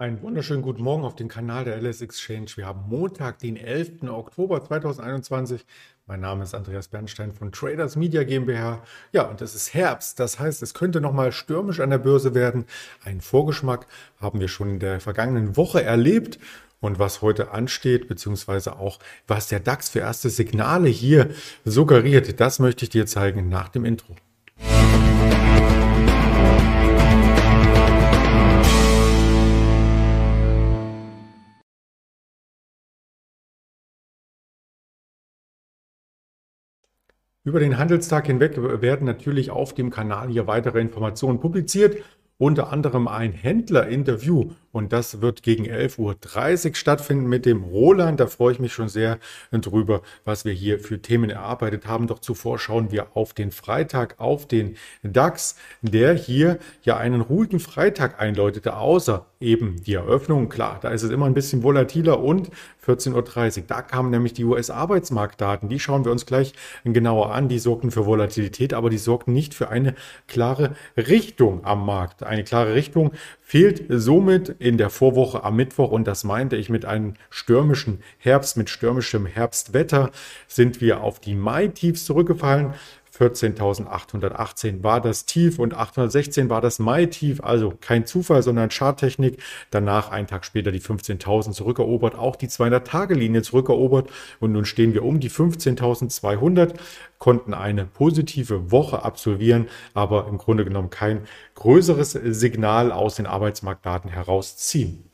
Einen wunderschönen guten Morgen auf den Kanal der LS Exchange. Wir haben Montag, den 11. Oktober 2021. Mein Name ist Andreas Bernstein von Traders Media GmbH. Ja, und es ist Herbst. Das heißt, es könnte nochmal stürmisch an der Börse werden. Einen Vorgeschmack haben wir schon in der vergangenen Woche erlebt. Und was heute ansteht, beziehungsweise auch was der DAX für erste Signale hier suggeriert, das möchte ich dir zeigen nach dem Intro. Über den Handelstag hinweg werden natürlich auf dem Kanal hier weitere Informationen publiziert, unter anderem ein Händlerinterview und das wird gegen 11.30 Uhr stattfinden mit dem Roland. Da freue ich mich schon sehr drüber, was wir hier für Themen erarbeitet haben. Doch zuvor schauen wir auf den Freitag, auf den DAX, der hier ja einen ruhigen Freitag einläutete, außer eben die Eröffnung. Klar, da ist es immer ein bisschen volatiler und 14.30 Uhr. Da kamen nämlich die US-Arbeitsmarktdaten. Die schauen wir uns gleich genauer an. Die sorgten für Volatilität, aber die sorgten nicht für eine klare Richtung am Markt. Eine klare Richtung fehlt somit in der Vorwoche am Mittwoch und das meinte ich mit einem stürmischen Herbst, mit stürmischem Herbstwetter sind wir auf die Mai-Tiefs zurückgefallen. 14.818 war das Tief und 816 war das Mai-Tief. Also kein Zufall, sondern Charttechnik. Danach, einen Tag später, die 15.000 zurückerobert, auch die 200-Tage-Linie zurückerobert. Und nun stehen wir um die 15.200, konnten eine positive Woche absolvieren, aber im Grunde genommen kein größeres Signal aus den Arbeitsmarktdaten herausziehen.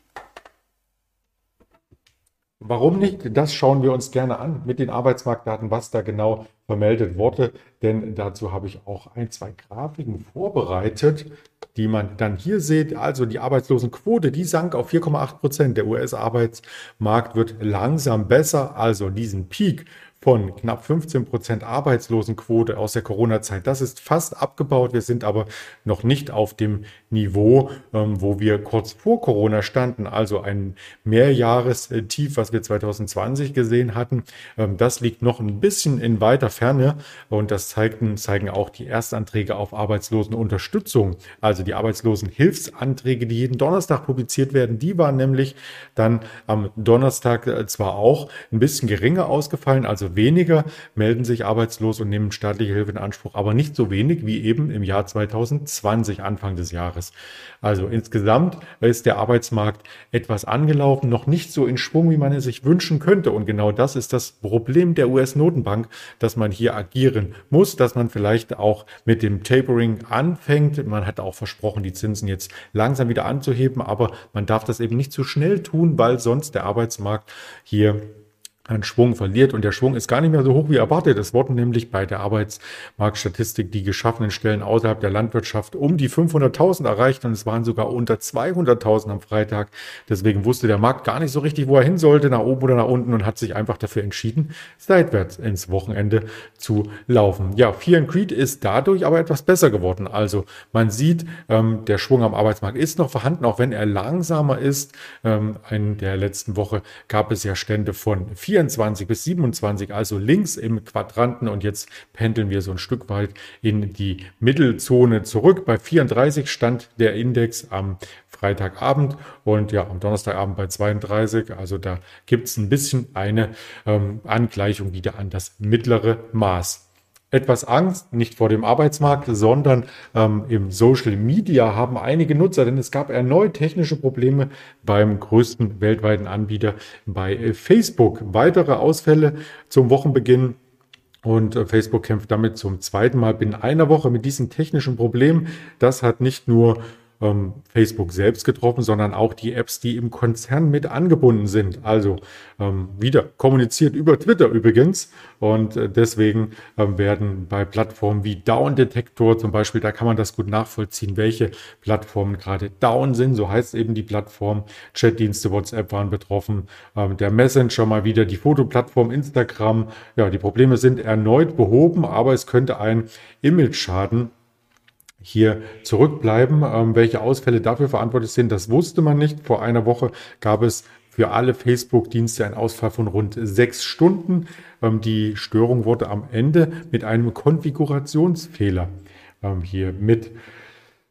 Warum nicht? Das schauen wir uns gerne an mit den Arbeitsmarktdaten, was da genau vermeldet wurde. Denn dazu habe ich auch ein, zwei Grafiken vorbereitet, die man dann hier sieht. Also die Arbeitslosenquote, die sank auf 4,8 Prozent. Der US-Arbeitsmarkt wird langsam besser. Also diesen Peak von knapp 15 Prozent Arbeitslosenquote aus der Corona-Zeit. Das ist fast abgebaut. Wir sind aber noch nicht auf dem Niveau, ähm, wo wir kurz vor Corona standen. Also ein Mehrjahrestief, was wir 2020 gesehen hatten. Ähm, das liegt noch ein bisschen in weiter Ferne und das zeigten, zeigen auch die Erstanträge auf Arbeitslosenunterstützung. Also die Arbeitslosenhilfsanträge, die jeden Donnerstag publiziert werden. Die waren nämlich dann am Donnerstag äh, zwar auch ein bisschen geringer ausgefallen, also weniger melden sich arbeitslos und nehmen staatliche Hilfe in Anspruch, aber nicht so wenig wie eben im Jahr 2020, Anfang des Jahres. Also insgesamt ist der Arbeitsmarkt etwas angelaufen, noch nicht so in Schwung, wie man es sich wünschen könnte. Und genau das ist das Problem der US-Notenbank, dass man hier agieren muss, dass man vielleicht auch mit dem Tapering anfängt. Man hat auch versprochen, die Zinsen jetzt langsam wieder anzuheben, aber man darf das eben nicht zu schnell tun, weil sonst der Arbeitsmarkt hier an Schwung verliert. Und der Schwung ist gar nicht mehr so hoch wie erwartet. Es wurden nämlich bei der Arbeitsmarktstatistik die geschaffenen Stellen außerhalb der Landwirtschaft um die 500.000 erreicht und es waren sogar unter 200.000 am Freitag. Deswegen wusste der Markt gar nicht so richtig, wo er hin sollte, nach oben oder nach unten und hat sich einfach dafür entschieden, seitwärts ins Wochenende zu laufen. Ja, Fear and Creed ist dadurch aber etwas besser geworden. Also man sieht, ähm, der Schwung am Arbeitsmarkt ist noch vorhanden, auch wenn er langsamer ist. Ähm, in der letzten Woche gab es ja Stände von 4 24 bis 27, also links im Quadranten und jetzt pendeln wir so ein Stück weit in die Mittelzone zurück. Bei 34 stand der Index am Freitagabend und ja, am Donnerstagabend bei 32. Also da gibt es ein bisschen eine ähm, Angleichung wieder an das mittlere Maß etwas Angst, nicht vor dem Arbeitsmarkt, sondern ähm, im Social Media haben einige Nutzer, denn es gab erneut technische Probleme beim größten weltweiten Anbieter bei äh, Facebook. Weitere Ausfälle zum Wochenbeginn und äh, Facebook kämpft damit zum zweiten Mal binnen einer Woche mit diesem technischen Problem. Das hat nicht nur ähm, Facebook selbst getroffen, sondern auch die Apps, die im Konzern mit angebunden sind. Also ähm, wieder kommuniziert über Twitter übrigens. Und äh, deswegen ähm, werden bei Plattformen wie Down Detector zum Beispiel, da kann man das gut nachvollziehen, welche Plattformen gerade down sind. So heißt eben die Plattform. Chatdienste, WhatsApp waren betroffen. Ähm, der Messenger mal wieder, die Fotoplattform Instagram. Ja, die Probleme sind erneut behoben, aber es könnte ein Image-Schaden hier zurückbleiben. Ähm, welche Ausfälle dafür verantwortlich sind, das wusste man nicht. Vor einer Woche gab es für alle Facebook-Dienste einen Ausfall von rund sechs Stunden. Ähm, die Störung wurde am Ende mit einem Konfigurationsfehler ähm, hier mit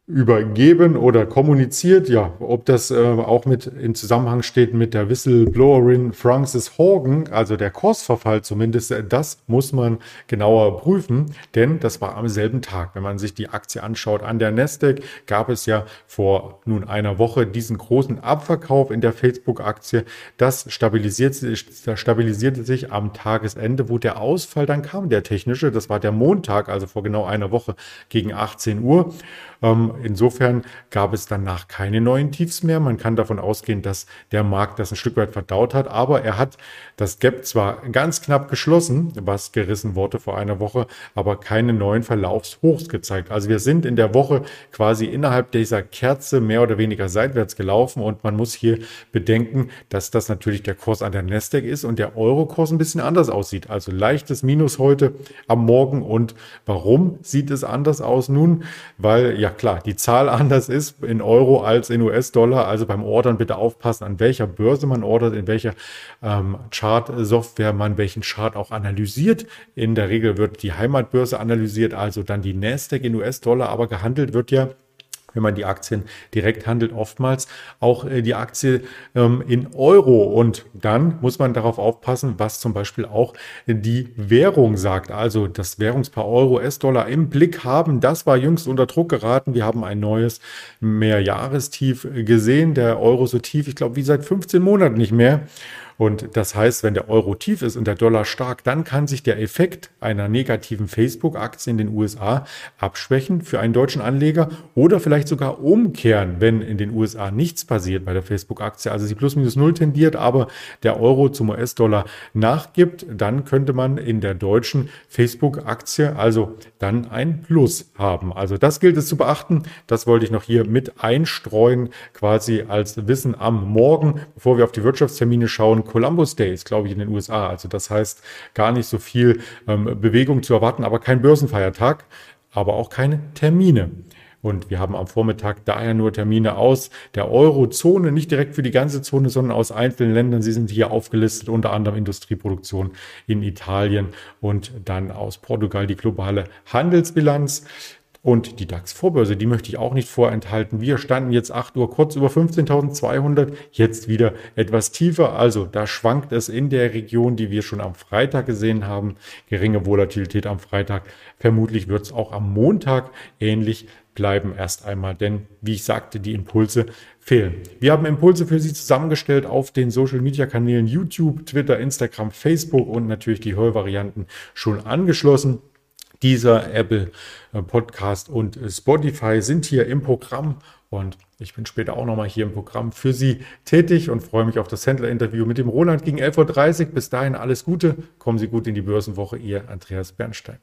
übergeben oder kommuniziert. Ja, ob das äh, auch mit in Zusammenhang steht mit der Whistleblowerin Frances Horgan, also der Kursverfall zumindest, äh, das muss man genauer prüfen, denn das war am selben Tag. Wenn man sich die Aktie anschaut, an der Nasdaq gab es ja vor nun einer Woche diesen großen Abverkauf in der Facebook-Aktie. Das stabilisierte, das stabilisierte sich am Tagesende, wo der Ausfall dann kam, der technische. Das war der Montag, also vor genau einer Woche gegen 18 Uhr. Ähm, insofern gab es danach keine neuen Tiefs mehr. Man kann davon ausgehen, dass der Markt das ein Stück weit verdaut hat, aber er hat das Gap zwar ganz knapp geschlossen, was gerissen wurde vor einer Woche, aber keine neuen Verlaufshochs gezeigt. Also wir sind in der Woche quasi innerhalb dieser Kerze mehr oder weniger seitwärts gelaufen und man muss hier bedenken, dass das natürlich der Kurs an der Nasdaq ist und der Euro-Kurs ein bisschen anders aussieht. Also leichtes Minus heute am Morgen und warum sieht es anders aus nun? Weil ja klar, die Zahl anders ist in Euro als in US-Dollar. Also beim Ordern bitte aufpassen, an welcher Börse man ordert, in welcher ähm, Chart-Software man welchen Chart auch analysiert. In der Regel wird die Heimatbörse analysiert, also dann die Nasdaq in US-Dollar, aber gehandelt wird ja wenn man die Aktien direkt handelt, oftmals auch äh, die Aktie ähm, in Euro. Und dann muss man darauf aufpassen, was zum Beispiel auch die Währung sagt. Also das Währungspaar Euro, S-Dollar im Blick haben. Das war jüngst unter Druck geraten. Wir haben ein neues Mehrjahrestief gesehen. Der Euro so tief, ich glaube, wie seit 15 Monaten nicht mehr. Und das heißt, wenn der Euro tief ist und der Dollar stark, dann kann sich der Effekt einer negativen Facebook-Aktie in den USA abschwächen für einen deutschen Anleger oder vielleicht sogar umkehren, wenn in den USA nichts passiert bei der Facebook-Aktie, also sie plus minus null tendiert, aber der Euro zum US-Dollar nachgibt, dann könnte man in der deutschen Facebook-Aktie also dann ein Plus haben. Also das gilt es zu beachten. Das wollte ich noch hier mit einstreuen, quasi als Wissen am Morgen, bevor wir auf die Wirtschaftstermine schauen Columbus Day ist, glaube ich, in den USA. Also das heißt, gar nicht so viel ähm, Bewegung zu erwarten, aber kein Börsenfeiertag, aber auch keine Termine. Und wir haben am Vormittag daher nur Termine aus der Eurozone, nicht direkt für die ganze Zone, sondern aus einzelnen Ländern. Sie sind hier aufgelistet, unter anderem Industrieproduktion in Italien und dann aus Portugal die globale Handelsbilanz. Und die DAX-Vorbörse, die möchte ich auch nicht vorenthalten. Wir standen jetzt 8 Uhr kurz über 15.200, jetzt wieder etwas tiefer. Also da schwankt es in der Region, die wir schon am Freitag gesehen haben. Geringe Volatilität am Freitag. Vermutlich wird es auch am Montag ähnlich bleiben erst einmal, denn wie ich sagte, die Impulse fehlen. Wir haben Impulse für Sie zusammengestellt auf den Social Media Kanälen YouTube, Twitter, Instagram, Facebook und natürlich die Hörvarianten schon angeschlossen. Dieser Apple äh, Podcast und Spotify sind hier im Programm und ich bin später auch nochmal hier im Programm für Sie tätig und freue mich auf das Händler-Interview mit dem Roland gegen 11.30 Uhr. Bis dahin alles Gute, kommen Sie gut in die Börsenwoche, Ihr Andreas Bernstein.